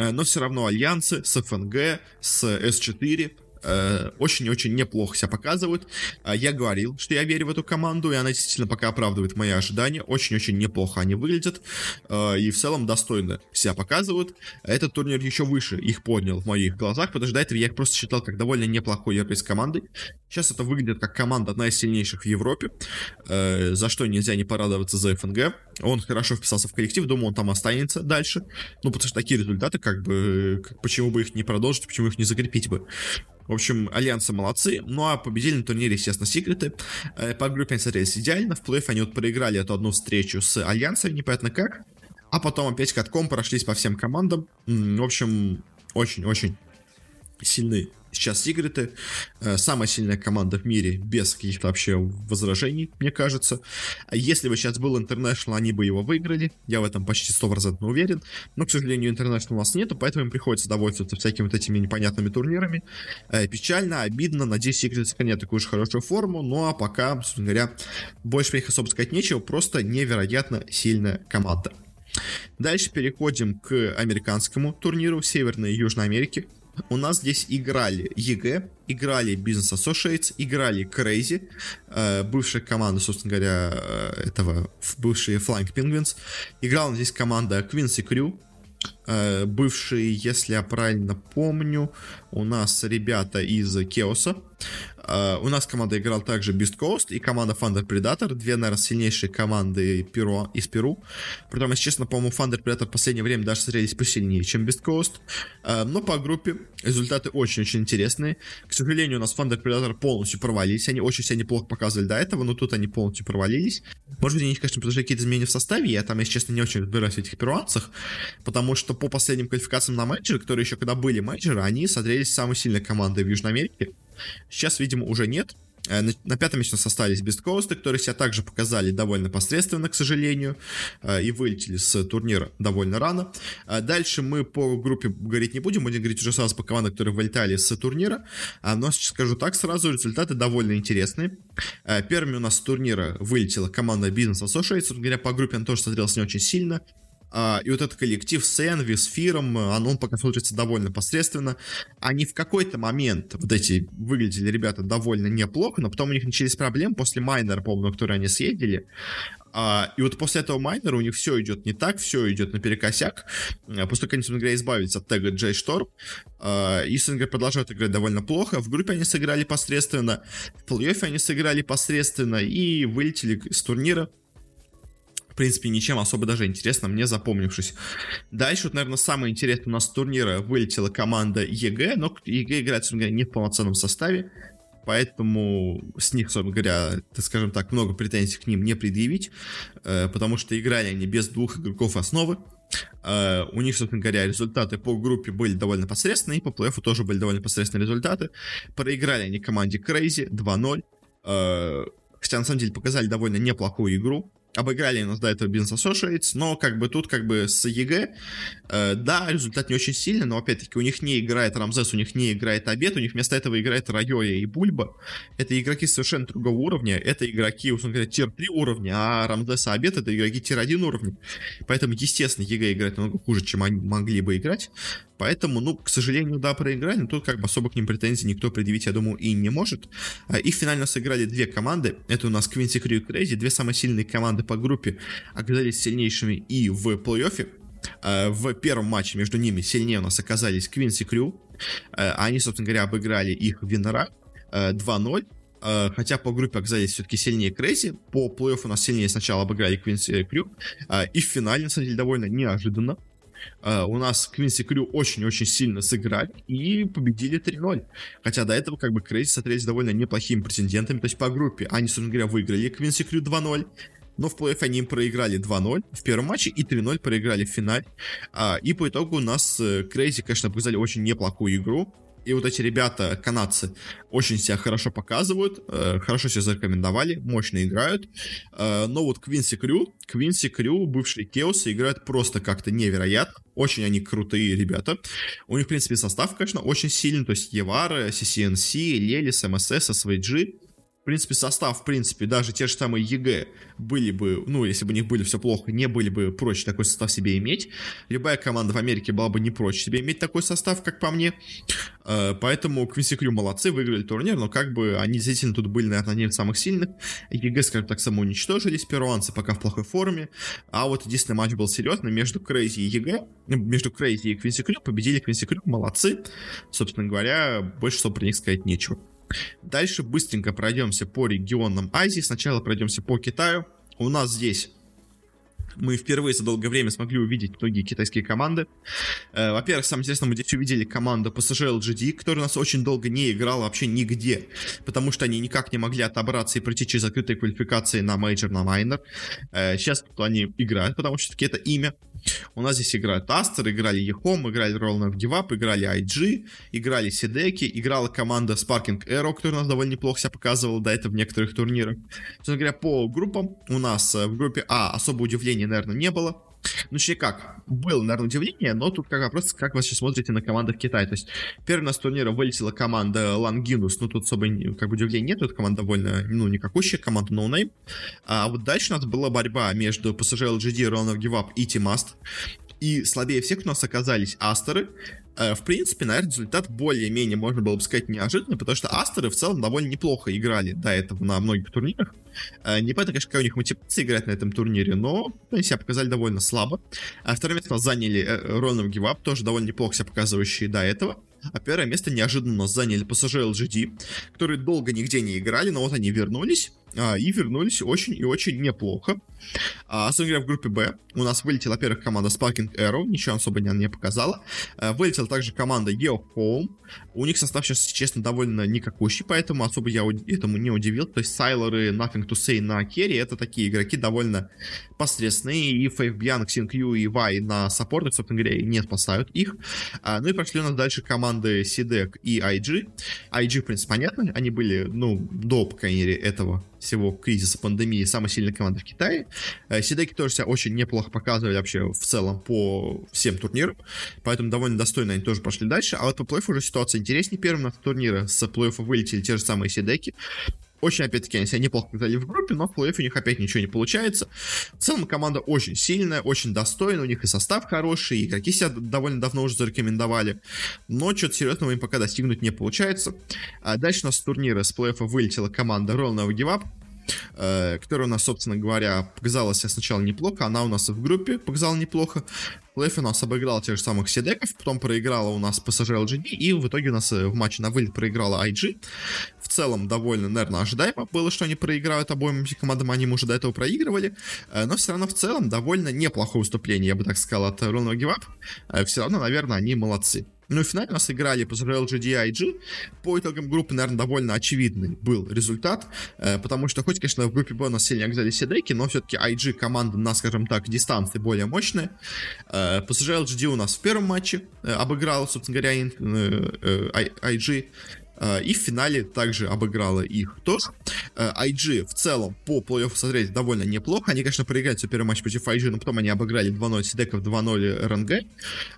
Э, но все равно альянсы с ФНГ, с С4 э, очень-очень неплохо себя показывают. Э, я говорил, что я верю в эту команду, и она действительно пока оправдывает мои ожидания. Очень-очень неплохо они выглядят, и в целом достойно себя показывают. Этот турнир еще выше их поднял в моих глазах, потому что до этого я их просто считал как довольно неплохой европейской командой. Сейчас это выглядит как команда одна из сильнейших в Европе, за что нельзя не порадоваться за ФНГ. Он хорошо вписался в коллектив, думаю, он там останется дальше. Ну, потому что такие результаты, как бы, почему бы их не продолжить, почему их не закрепить бы. В общем, Альянсы молодцы. Ну а победили на турнире, естественно, Секреты. Э, по группе они смотрелись идеально. В плей они вот проиграли эту одну встречу с Альянсом, непонятно как. А потом опять катком прошлись по всем командам. В общем, очень-очень сильные сейчас секреты. Э, самая сильная команда в мире, без каких-то вообще возражений, мне кажется. Если бы сейчас был International, они бы его выиграли. Я в этом почти 100% уверен. Но, к сожалению, International у нас нету, поэтому им приходится довольствоваться всякими вот этими непонятными турнирами. Э, печально, обидно. Надеюсь, секреты сохранят такую же хорошую форму. Ну, а пока, собственно говоря, больше про особо сказать нечего. Просто невероятно сильная команда. Дальше переходим к американскому турниру Северной и Южной Америки у нас здесь играли EG, играли Business Associates, играли CR4ZY, э, бывшая команда, собственно говоря, э, этого, бывшие Flying Penguins. Играла здесь команда Quincy Crew, э, бывшие, если я правильно помню, у нас ребята из Кеоса. Uh, у нас команда играла также Beast Coast и команда Thunder Predator, две, наверное, сильнейшие команды Перу, из Перу. Притом, если честно, по-моему, Thunder Predator в последнее время даже смотрелись посильнее, чем Beast Coast. Uh, но по группе результаты очень-очень интересные. К сожалению, у нас Thunder Predator полностью провалились. Они очень себя неплохо показывали до этого, но тут они полностью провалились. Может быть, они, конечно, произошли какие-то изменения в составе. Я там, если честно, не очень разбираюсь в этих перуанцах, потому что по последним квалификациям на менеджеры, которые еще когда были менеджеры, они смотрелись самой сильной командой в Южной Америке. Сейчас, видимо, уже нет. Э, на пятом месте остались Beast Coast, которые себя также показали довольно посредственно, к сожалению, э, и вылетели с турнира довольно рано. Э, дальше мы по группе говорить не будем, будем говорить уже сразу по командам, которые вылетали с турнира. Но скажу так сразу, результаты довольно интересные. Первыми у нас с турнира вылетела команда Business Associates, говоря, по группе она тоже смотрелась не очень сильно. А, и вот этот коллектив с Энви, с Фиром, он пока смотрится довольно посредственно. Они в какой-то момент, вот эти выглядели ребята довольно неплохо, но потом у них начались проблемы после майнера, по-моему, на который они съездили. А, и вот после этого майнера у них все идет не так, все идет наперекосяк. А, после того, как они, собственно говоря, избавились от тега Джей Шторм, а, и, собственно продолжают играть довольно плохо. В группе они сыграли посредственно, в плей-оффе они сыграли посредственно и вылетели с турнира принципе, ничем особо даже интересно мне запомнившись. Дальше, вот, наверное, самое интересное у нас турнира вылетела команда EG, но EG играет, собственно говоря, не в полноценном составе, поэтому с них, собственно говоря, так скажем так, много претензий к ним не предъявить, э, потому что играли они без двух игроков основы, Э, у них, собственно говоря, результаты по группе были довольно посредственные, и по плей-оффу тоже были довольно посредственные результаты. Проиграли они команде CR4ZY 2-0. Э, хотя, на самом деле, показали довольно неплохую игру обыграли нас до этого Business Associates, но как бы тут как бы с EG, э, да, результат не очень сильный, но опять-таки у них не играет Ramzes, у них не играет Abed, у них вместо этого играет Ryoya и bulba. Это игроки совершенно другого уровня, это игроки, условно говоря, tier-3 уровня, а Ramzes и Abed это игроки tier-1 уровня. Поэтому, естественно, EG играет намного хуже, чем они могли бы играть. Поэтому, ну, к сожалению, да, проиграли, но тут как бы особо к ним претензий никто предъявить, я думаю, и не может. А, и финально сыграли две команды. Это у нас Quincy Crew и CR4ZY, две самые сильные команды по группе оказались сильнейшими и в плей-оффе. А, в первом матче между ними сильнее у нас оказались Quincy Crew. А, они, собственно говоря, обыграли их Винера 2-0. Хотя по группе оказались все-таки сильнее CR4ZY. По плей-оффу у нас сильнее сначала обыграли Quincy Crew. И в финале, на самом деле, довольно неожиданно у нас Quincy Crew очень-очень сильно сыграли и победили 3-0. Хотя до этого как бы CR4ZY смотрелись довольно неплохими претендентами. То есть по группе они, собственно говоря, выиграли Quincy Crew 2-0. Но в плей-офф они им проиграли 2-0 в первом матче и 3-0 проиграли в финале. А, и по итогу у нас CR4ZY, конечно, показали очень неплохую игру. И вот эти ребята, канадцы, очень себя хорошо показывают, э, хорошо себя зарекомендовали, мощно играют. Э, но вот Quincy Crew, Quincy Crew, бывшие Кеосы, играют просто как-то невероятно. Очень они крутые ребята. У них, в принципе, состав, конечно, очень сильный. То есть YawaR, CCNC, Lelis, MSS, в принципе, состав, в принципе, даже те же самые EG были бы, ну, если бы у них были все плохо, не были бы прочь такой состав себе иметь. Любая команда в Америке была бы не прочь себе иметь такой состав, как по мне. Э, поэтому Quincy Crew молодцы, выиграли турнир, но как бы они действительно тут были, наверное, одни из самых сильных. EG, скажем так, самоуничтожились, перуанцы пока в плохой форме. А вот единственный матч был серьезный между CR4ZY и EG, между CR4ZY и Quincy Crew, победили Quincy Crew, молодцы. Собственно говоря, больше что про них сказать нечего. Дальше быстренько пройдемся по регионам Азии. Сначала пройдемся по Китаю. У нас здесь мы впервые за долгое время смогли увидеть многие китайские команды. Э, во-первых, самое интересное, мы здесь увидели команду PSG LGD, которая у нас очень долго не играла вообще нигде, потому что они никак не могли отобраться и пройти через закрытые квалификации на мейджор, на майнер. Э, сейчас они играют, потому что таки это имя. У нас здесь играют Астер, играли Ехом, играли Roll of Give играли IG, играли Сидеки, играла команда Sparking Arrow, которая у нас довольно неплохо себя показывала до этого в некоторых турнирах. Собственно говоря, по группам у нас э, в группе А особо удивления, наверное, не было. Ну, точнее как, было, наверное, удивление, но тут как вопрос, как вы сейчас смотрите на команды в Китае. То есть, первый у нас турнира вылетела команда Лангинус, ну, тут особо как бы удивления нет, тут команда довольно, ну, никакущая, команда No Name. А вот дальше у нас была борьба между PSG LGD, of Give Up и Ast. И слабее всех у нас оказались Астеры, в принципе, наверное, результат более-менее, можно было бы сказать, неожиданный, потому что Астеры в целом довольно неплохо играли до этого на многих турнирах. Э, не понятно, конечно, какая у них мотивация играть на этом турнире, но они себя показали довольно слабо. А второе место заняли Ронов Гивап, тоже довольно неплохо себя показывающие до этого. А первое место неожиданно заняли PSG LGD, которые долго нигде не играли, но вот они вернулись а, и вернулись очень и очень неплохо. А, особенно говоря, в группе Б у нас вылетела, во-первых, команда Sparking Arrow, ничего особо не, не показала. А, вылетела также команда Geo. У них состав сейчас, честно, довольно никакущий, поэтому особо я этому не удивил. То есть Сайлоры, Nothing to Say на керри, это такие игроки довольно посредственные. И Фейв Бьянг, Синкью и Вай на саппортах, собственно говоря, не спасают их. А, ну и прошли у нас дальше команды Сидек и IG. IG, в принципе, понятно, они были, ну, до, по крайней мере, этого всего кризиса пандемии самая сильная команда в Китае. Э, Сидеки тоже себя очень неплохо показывали вообще в целом по всем турнирам, поэтому довольно достойно они тоже пошли дальше. А вот по плей уже ситуация интереснее. Первым на турнире с плей вылетели те же самые Сидеки. Очень, опять-таки, они себя неплохо показали в группе, но в плей у них опять ничего не получается. В целом, команда очень сильная, очень достойная, у них и состав хороший, и игроки себя довольно давно уже зарекомендовали. Но что-то серьезного им пока достигнуть не получается. А дальше у нас с турнира с плей вылетела команда Roll Never Give Up, э, которая у нас, собственно говоря, показала себя сначала неплохо, она у нас в группе показала неплохо. Плейф у нас обыграла тех же самых Седеков, потом проиграла у нас PSG LGD, и в итоге у нас э, в матче на вылет проиграла IG. В целом, довольно, наверное, ожидаемо было, что они проиграют обоим командам, они уже до этого проигрывали, э, но все равно в целом довольно неплохое выступление, я бы так сказал, от Ронного Гивап. Все равно, наверное, они молодцы. Ну и в финале у нас играли по LGD и IG. По итогам группы, наверное, довольно очевидный был результат, э, потому что хоть, конечно, в группе Б у нас сильнее оказались Седеки, но все-таки IG команда на, скажем так, дистанции более мощная. Э, PSG LGD у нас в первом матче э, обыграла, собственно говоря, IG и в финале также обыграла их тоже. IG э, в целом по плей-оффу смотреть довольно неплохо. Они, конечно, проиграли свой первый матч против IG, но потом они обыграли 2-0 Сидеков, 2-0 РНГ.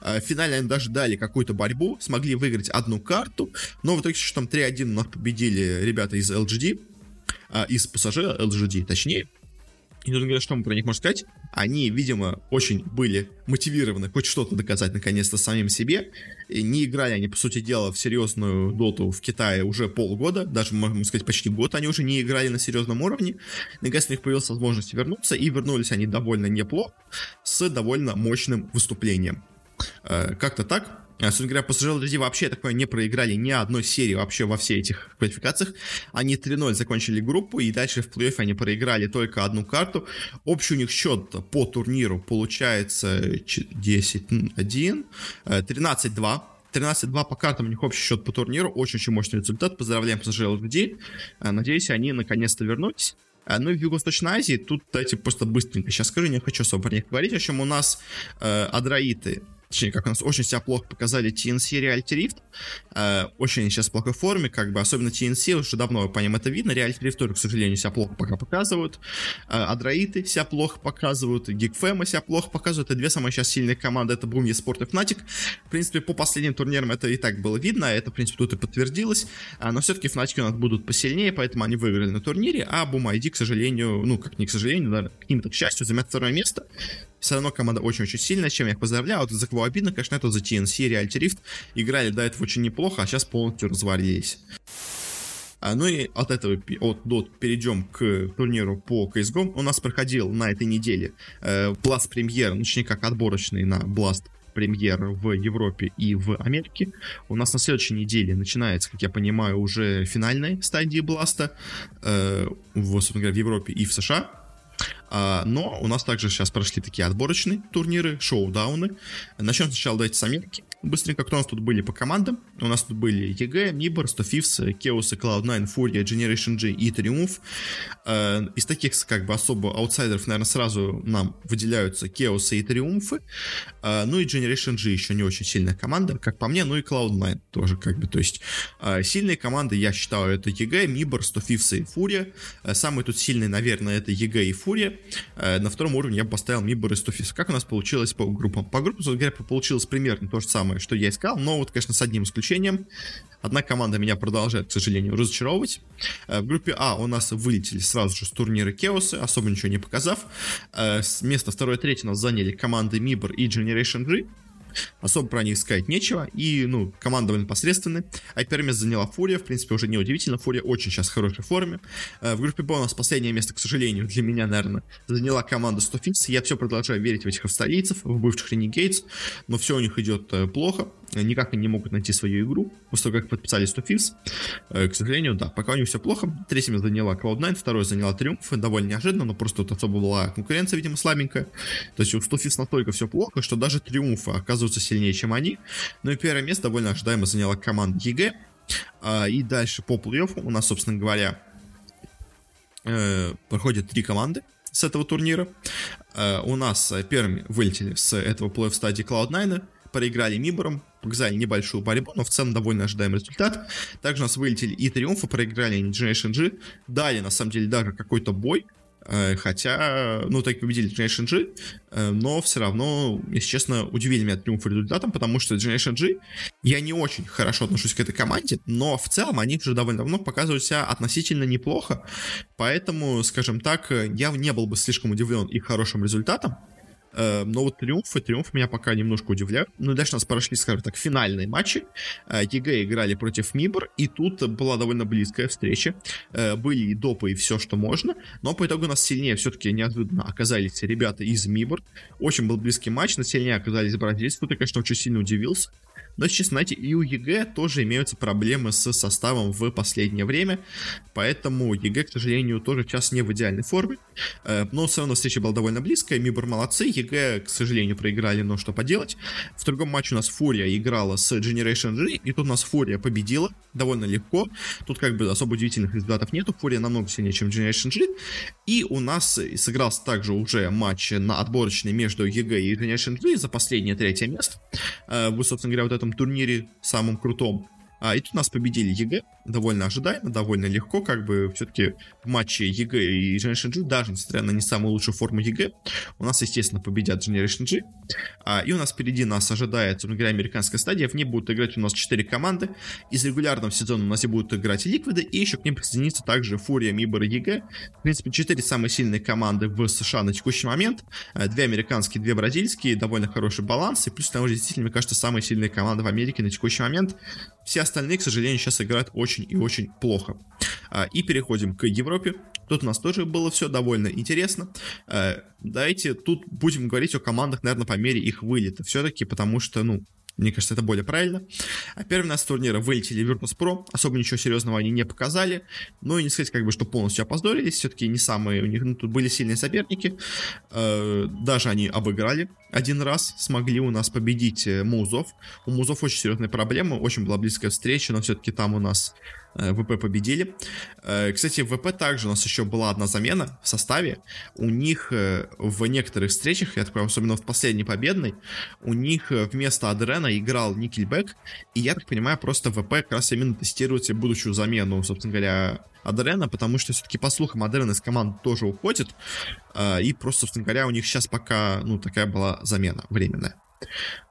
Э, в финале они даже дали какую-то борьбу, смогли выиграть одну карту, но в итоге что там 3-1 у нас победили ребята из LGD, из пассажира LGD, точнее. И тут говорят, что мы про них можем сказать. Они, видимо, очень были мотивированы хоть что-то доказать наконец-то самим себе. И не играли они, по сути дела, в серьезную доту в Китае уже полгода, даже, можно сказать, почти год они уже не играли на серьезном уровне. Наконец у них появилась возможность вернуться, и вернулись они довольно неплохо, с довольно мощным выступлением. Э, как-то так. А, собственно говоря, PSG LGD вообще такое не проиграли ни одной серии вообще во всех этих квалификациях. Они 3-0 закончили группу, и дальше в плей-оффе они проиграли только одну карту. Общий у них счет по турниру получается 10-1, 13-2. 13-2 по картам у них общий счет по турниру. Очень-очень мощный результат. Поздравляем PSG LGD. Надеюсь, они наконец-то вернулись. А, ну и в Юго-Восточной Азии, тут, давайте просто быстренько сейчас скажу, не хочу особо про них говорить, в общем, у нас э, адраиты точнее, как у нас очень себя плохо показали TNC Reality Rift, э, очень сейчас в плохой форме, как бы, особенно TNC, уже давно по ним это видно, Reality Rift тоже, к сожалению, себя плохо пока показывают, э, Адраиты себя плохо показывают, Geekfam себя плохо показывают, это две самые сейчас сильные команды, это Boom Sport и Fnatic, в принципе, по последним турнирам это и так было видно, это, в принципе, тут и подтвердилось, э, но все-таки Fnatic у нас будут посильнее, поэтому они выиграли на турнире, а Boom ID, к сожалению, ну, как не к сожалению, да, каким-то к счастью, займет второе место, все равно команда очень-очень сильная, чем я их поздравляю. Вот за кого обидно, конечно, это за TNC, Reality Rift. Играли до этого очень неплохо, а сейчас полностью развалились. А, ну и от этого от Dot перейдем к турниру по CSGO. У нас проходил на этой неделе э, Blast ну, точнее как отборочный на Blast премьер в Европе и в Америке. У нас на следующей неделе начинается, как я понимаю, уже финальная стадия Бласта э, в, в Европе и в США. А, но у нас также сейчас прошли такие отборочные турниры, шоу-дауны. Начнем сначала давайте с Америки. Быстренько, кто у нас тут были по командам? У нас тут были EG, Mibor, Стofifs, Chaos, Cloud9, Furia, Generation G и Triumph. Э, из таких, как бы, особо аутсайдеров, наверное, сразу нам выделяются Chaos и Triumph. Э, ну и Generation G еще не очень сильная команда, как по мне, ну и Cloud9 тоже, как бы, то есть э, сильные команды, я считаю, это EG, Mibor, Stofifs и Furia. Самые тут сильные, наверное, это EG и Furia. На втором уровне я бы поставил Mibor и Stofifs. Как у нас получилось по группам? По группам, говоря, получилось примерно то же самое самое, что я искал, но вот, конечно, с одним исключением. Одна команда меня продолжает, к сожалению, разочаровывать. Э, в группе А у нас вылетели сразу же с турнира Кеосы, особо ничего не показав. Э, с места 2-3 нас заняли команды Мибор и Generation G. Особо про них сказать нечего. И, ну, команда довольно посредственная. А первое место заняла Фурия. В принципе, уже неудивительно. Фурия очень сейчас в хорошей форме. Э, в группе Б у нас последнее место, к сожалению, для меня, наверное, заняла команда Стофикс. Я все продолжаю верить в этих австралийцев, в бывших Renegades. Но все у них идет э, плохо никак не могут найти свою игру, после того, как подписали 100 Thieves. Э, к сожалению, да, пока у них все плохо. Третьим заняла Cloud9, второй заняла Триумф, довольно неожиданно, но просто тут особо была конкуренция, видимо, слабенькая. То есть у 100 Thieves настолько все плохо, что даже Триумфы оказываются сильнее, чем они. Ну и первое место довольно ожидаемо заняла команда EG. А, и дальше по плей у нас, собственно говоря, э, проходят три команды с этого турнира. Э, у нас первыми вылетели с этого плей-офф стадии Cloud9, проиграли Мибором, показали небольшую борьбу, но в целом довольно ожидаемый результат. Также у нас вылетели и Триумфы, проиграли Generation G, дали на самом деле даже какой-то бой, э, Хотя, ну, так победили Generation G, э, но все равно, если честно, удивили меня триумф результатом, потому что Generation G, я не очень хорошо отношусь к этой команде, но в целом они уже довольно давно показывают себя относительно неплохо, поэтому, скажем так, я не был бы слишком удивлен их хорошим результатом, но вот триумфы, триумф меня пока немножко удивляют. Ну, дальше у нас прошли, скажем так, финальные матчи. Э, EG играли против MIBR, и тут была довольно близкая встреча. Э, были и допы, и все, что можно. Но по итогу нас сильнее все-таки неожиданно оказались ребята из MIBR. Очень был близкий матч, но сильнее оказались бразильцы. Тут я, конечно, очень сильно удивился. Но, честно, знаете, и у EG тоже имеются проблемы с составом в последнее время, поэтому EG, к сожалению, тоже сейчас не в идеальной форме. Э, но все равно встреча была довольно близкая, MIBR молодцы, EG, к сожалению, проиграли, но что поделать. В другом матче у нас Фурия играла с Generation G, и тут у нас Фурия победила довольно легко. Тут как бы особо удивительных результатов нету, Фурия намного сильнее, чем Generation G. И у нас сыгрался также уже матч на отборочный между EG и Generation G за последнее третье место. Э, вы, собственно говоря, вот этом турнире самом крутом. А, и тут нас победили EG, довольно ожидаемо, довольно легко, как бы все-таки в матче EG и Generation G, даже несмотря на не самую лучшую форму EG, у нас, естественно, победят Generation G. А, и у нас впереди нас ожидает, собственно говоря, американская стадия, в ней будут играть у нас 4 команды. Из регулярного сезона у нас и будут играть Liquid'ы, и еще к ним присоединится также Фурия, MIBR и EG. В принципе, 4 самые сильные команды в США на текущий момент. А, две американские, две бразильские, довольно хороший баланс, и плюс там уже действительно, мне кажется, самые сильные команды в Америке на текущий момент. Все остальные, к сожалению, сейчас играют очень и очень плохо. А, и переходим к Европе. Тут у нас тоже было все довольно интересно. А, давайте тут будем говорить о командах, наверное, по мере их вылета. Все-таки, потому что, ну, мне кажется, это более правильно. А первый нас турнира вылетели Virtus.pro. Особо ничего серьезного они не показали. Ну и не сказать, как бы, что полностью опоздорились. Все-таки не самые... У них ну, тут были сильные соперники. Э, даже они обыграли один раз. Смогли у нас победить э, Музов. У Музов очень серьезные проблемы. Очень была близкая встреча, но все-таки там у нас ВП победили. Э, кстати, в ВП также у нас еще была одна замена в составе. У них э, в некоторых встречах, я такой, особенно в последней победной, у них вместо Адрена играл Никельбек. И я так понимаю, просто ВП как раз именно тестирует себе будущую замену, собственно говоря, Адрена, потому что все-таки, по слухам, Адрен из команды тоже уходит. И просто, собственно говоря, у них сейчас пока, ну, такая была замена временная.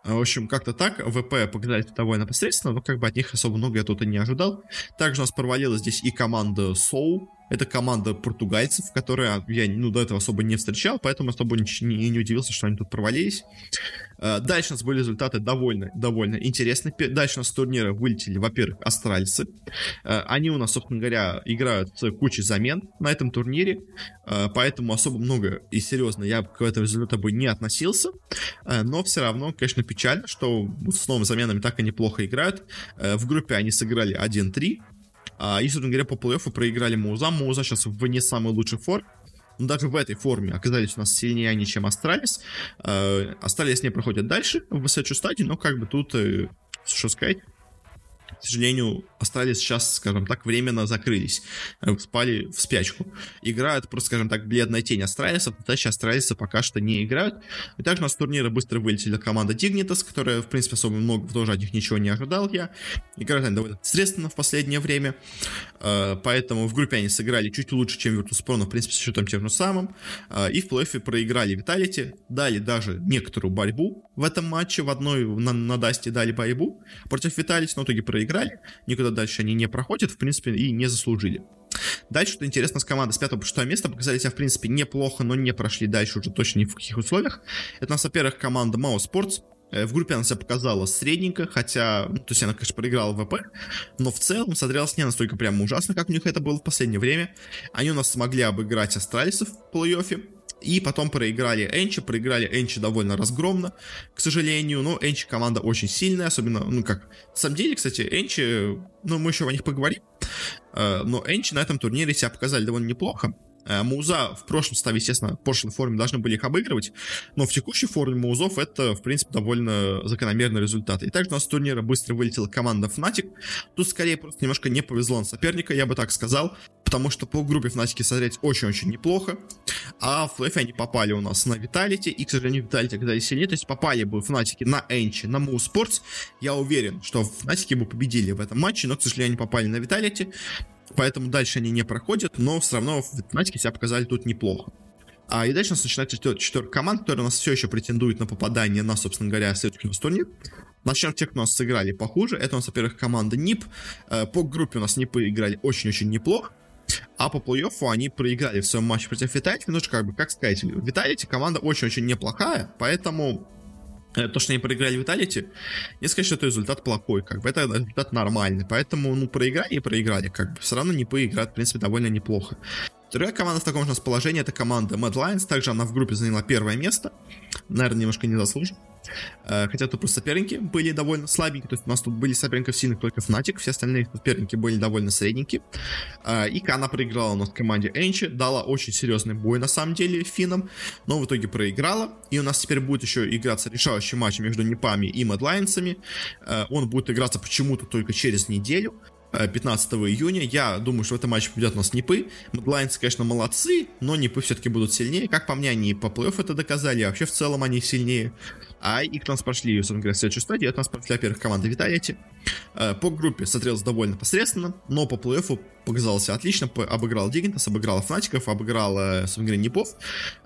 В общем, как-то так. ВП показали довольно посредственно, но как бы от них особо много я тут и не ожидал. Также у нас провалилась здесь и команда Soul, это команда португальцев, которые я ну, до этого особо не встречал, поэтому особо не, не, не удивился, что они тут провалились. Э, дальше у нас были результаты довольно, довольно интересные. Дальше у нас с турнира вылетели, во-первых, австралийцы. Э, они у нас, собственно говоря, играют с кучей замен на этом турнире, э, поэтому особо много и серьезно я к этому результату бы не относился. Но все равно, конечно, печально, что с новыми заменами так и неплохо играют. В группе они сыграли 1-3, а, и, собственно говоря, по плей-оффу проиграли Муза. Муза сейчас в не самой лучшей форме. Но даже в этой форме оказались у нас сильнее они, чем Астралис. А, Астралис не проходят дальше в следующую стадию, но как бы тут, э, что сказать, к сожалению, остались сейчас, скажем так, временно закрылись, э, спали в спячку. Играют просто, скажем так, бледная тень Астралиса, дальше Астралисы пока что не играют. И также у нас с турнира быстро вылетели команда Dignitas, которая, в принципе, особо много тоже от них ничего не ожидал я. Играют они довольно средственно в последнее время, э, поэтому в группе они сыграли чуть лучше, чем Virtus.pro, но, в принципе, с счетом тем же самым. Э, и в плей-оффе проиграли Виталити, дали даже некоторую борьбу в этом матче, в одной на, на Дасте дали борьбу против Виталити, но в итоге проиграли проиграли, никуда дальше они не проходят, в принципе, и не заслужили. Дальше, что интересно, с командой с 5 по 6 место показали себя, в принципе, неплохо, но не прошли дальше уже точно ни в каких условиях. Это у нас, во-первых, команда Mao Sports, э, в группе она себя показала средненько, хотя, ну, то есть она, конечно, проиграла ВП, но в целом смотрелась не настолько прямо ужасно, как у них это было в последнее время. Они у нас смогли обыграть астралисов в плей-оффе, и потом проиграли Энчи, проиграли Энчи довольно разгромно, к сожалению, но Энчи команда очень сильная, особенно, ну как, на самом деле, кстати, Энчи, ну мы еще о них поговорим, э, но Энчи на этом турнире себя показали довольно неплохо, Э, Мауза в прошлом составе, естественно, в прошлой форме должны были их обыгрывать, но в текущей форме Маузов это, в принципе, довольно закономерный результат. И также у нас с турнира быстро вылетела команда Fnatic. Тут скорее просто немножко не повезло на соперника, я бы так сказал, потому что по группе Fnatic смотреть очень-очень неплохо, а в плей они попали у нас на Vitality, и, к сожалению, Vitality оказались сильнее, то есть попали бы Fnatic на Энчи, на Moose Sports, я уверен, что Fnatic бы победили в этом матче, но, к сожалению, они попали на Vitality, поэтому дальше они не проходят, но все равно в математике себя показали тут неплохо. А и дальше у нас начинается четвертая команда, которая у нас все еще претендует на попадание на, собственно говоря, следующий турнир. Начнем тех, кто у нас сыграли похуже. Это у нас, во-первых, команда НИП. Э, по группе у нас НИПы играли очень-очень неплохо. А по плей-оффу они проиграли в своем матче против Виталити. Ну, как бы, как сказать, Виталити команда очень-очень неплохая, поэтому то, что они проиграли Виталити, не сказать, что это результат плохой, как бы. Это результат нормальный, поэтому, ну, проиграли и проиграли, как бы, все равно не поиграют, в принципе, довольно неплохо. Вторая команда в таком же положении, это команда Mad Lions, также она в группе заняла первое место, наверное, немножко незаслуженно. Э, хотя тут просто соперники были довольно слабенькие, то есть у нас тут были соперников сильных только Fnatic, все остальные соперники были довольно средненькие. Э, и она проиграла у нас команде Энчи, дала очень серьезный бой на самом деле финнам, но в итоге проиграла. И у нас теперь будет еще играться решающий матч между Непами и Мэдлайнсами. Э, он будет играться почему-то только через неделю. 15 июня. Я думаю, что в этом матче победят нас Нипы. Мэдлайнсы, конечно, молодцы, но Нипы все-таки будут сильнее. Как по мне, они по плей это доказали, а вообще в целом они сильнее. А у нас прошли, собственно говоря, в следующую стадию. У нас прошли, во-первых, команда Виталити. Э, по группе смотрелся довольно посредственно, но по плей-оффу показался отлично. Обыграл Дигнитас, обыграл Фнатиков, обыграл, э, говоря, Непов.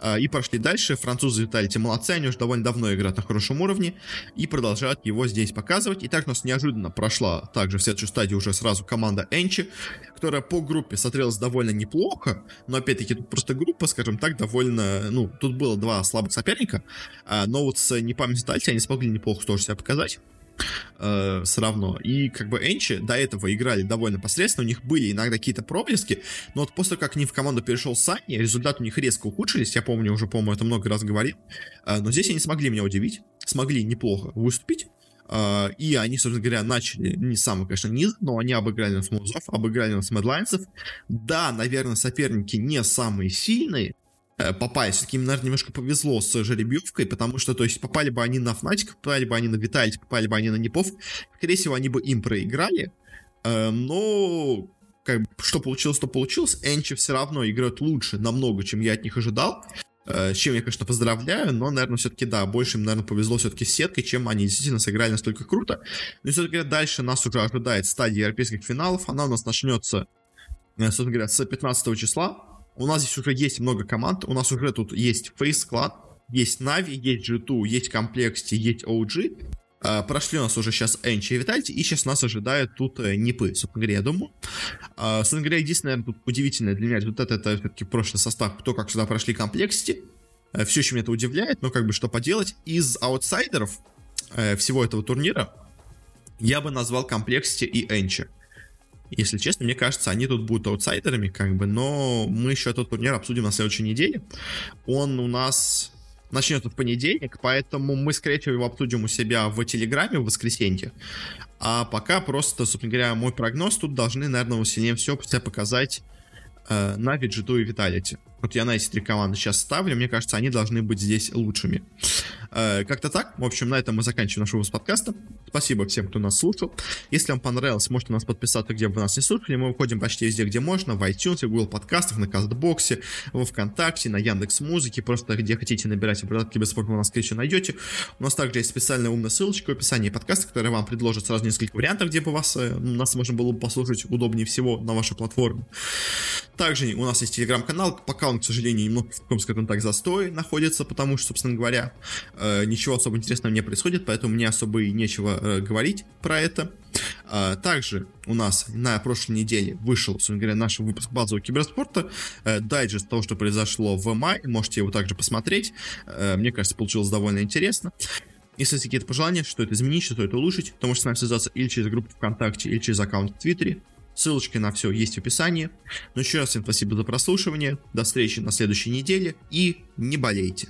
Э, и прошли дальше. Французы Виталити молодцы, они уже довольно давно играют на хорошем уровне и продолжают его здесь показывать. И так у нас неожиданно прошла также в следующую стадию уже сразу команда Энчи, которая по группе смотрелась довольно неплохо, но опять-таки тут просто группа, скажем так, довольно, ну, тут было два слабых соперника, но вот с Непом Память Дальти они смогли неплохо тоже себя показать. Э, все равно. И как бы Энчи до этого играли довольно посредственно, у них были иногда какие-то проблески, но вот после как они в команду перешел Санни, результаты у них резко ухудшились, я помню, уже, по-моему, это много раз говорил, э, но здесь они смогли меня удивить, смогли неплохо выступить, Uh, и они, собственно говоря, начали не самый, конечно, низ, но они обыграли нас Музов, обыграли нас Медлайнсов. Да, наверное, соперники не самые сильные, Э. Все-таки им, наверное, немножко повезло с жеребьевкой, потому что, то есть, попали бы они на Фнатик, попали бы они на Виталити, попали бы они на Непов, скорее всего, они бы им проиграли, Э, но как что получилось, то получилось. Энчи все равно играют лучше намного, чем я от них ожидал. Э, с чем я, конечно, поздравляю, но, наверное, все-таки, да, больше им, наверное, повезло все-таки с сеткой, чем они действительно сыграли настолько круто. Но, все-таки, дальше нас уже ожидает стадия европейских финалов. Она у нас начнется, собственно говоря, с 15 числа. У нас здесь уже есть много команд. У нас уже тут есть Face Clan, есть Navi, есть G2, есть Complexity, есть OG. Uh, прошли у нас уже сейчас Энчи и Витальти, и сейчас нас ожидают тут uh, Нипы, собственно говоря, я думаю. Uh, собственно говоря, единственное, наверное, тут удивительное для меня результат, это все-таки прошлый состав, кто как сюда прошли комплексити. Uh, все еще меня это удивляет, но как бы что поделать. Из аутсайдеров uh, всего этого турнира я бы назвал комплексити и Энчи. Если честно, мне кажется, они тут будут аутсайдерами, как бы, но мы еще этот турнир обсудим на следующей неделе. Он у нас начнется в понедельник, поэтому мы, скорее всего, его обсудим у себя в Телеграме в воскресенье. А пока просто, собственно говоря, мой прогноз тут должны, наверное, сильнее себя показать э, Нави, G2 и Vitality. Вот я на эти три команды сейчас ставлю, мне кажется, они должны быть здесь лучшими. Э, как-то так. В общем, на этом мы заканчиваем наш выпуск подкаста. Спасибо всем, кто нас слушал. Если вам понравилось, можете нас подписаться, где бы вы нас не слушали. Мы выходим почти везде, где можно. В iTunes, в Google подкастах, на Кастбоксе, во Вконтакте, на Яндекс Музыке. Просто где хотите набирать обратки бесплатно, вы нас, всего, найдете. У нас также есть специальная умная ссылочка в описании подкаста, которая вам предложит сразу несколько вариантов, где бы вас, э, нас можно было бы послушать удобнее всего на вашей платформе. Также у нас есть телеграм-канал. Пока он, к сожалению, немного, скажем так, застой находится, потому что, собственно говоря, э, ничего особо интересного не происходит, поэтому мне особо и нечего э, говорить про это. Э, также у нас на прошлой неделе вышел, собственно говоря, наш выпуск базового киберспорта, э, дайджест того, что произошло в мае, можете его также посмотреть. Мне кажется, получилось довольно интересно. Если есть какие-то пожелания, что это изменить, что это улучшить, то можете с нами связаться или через группу ВКонтакте, или через аккаунт в Твиттере. Ссылочки на все есть в описании. Но еще раз всем спасибо за прослушивание. До встречи на следующей неделе и не болейте.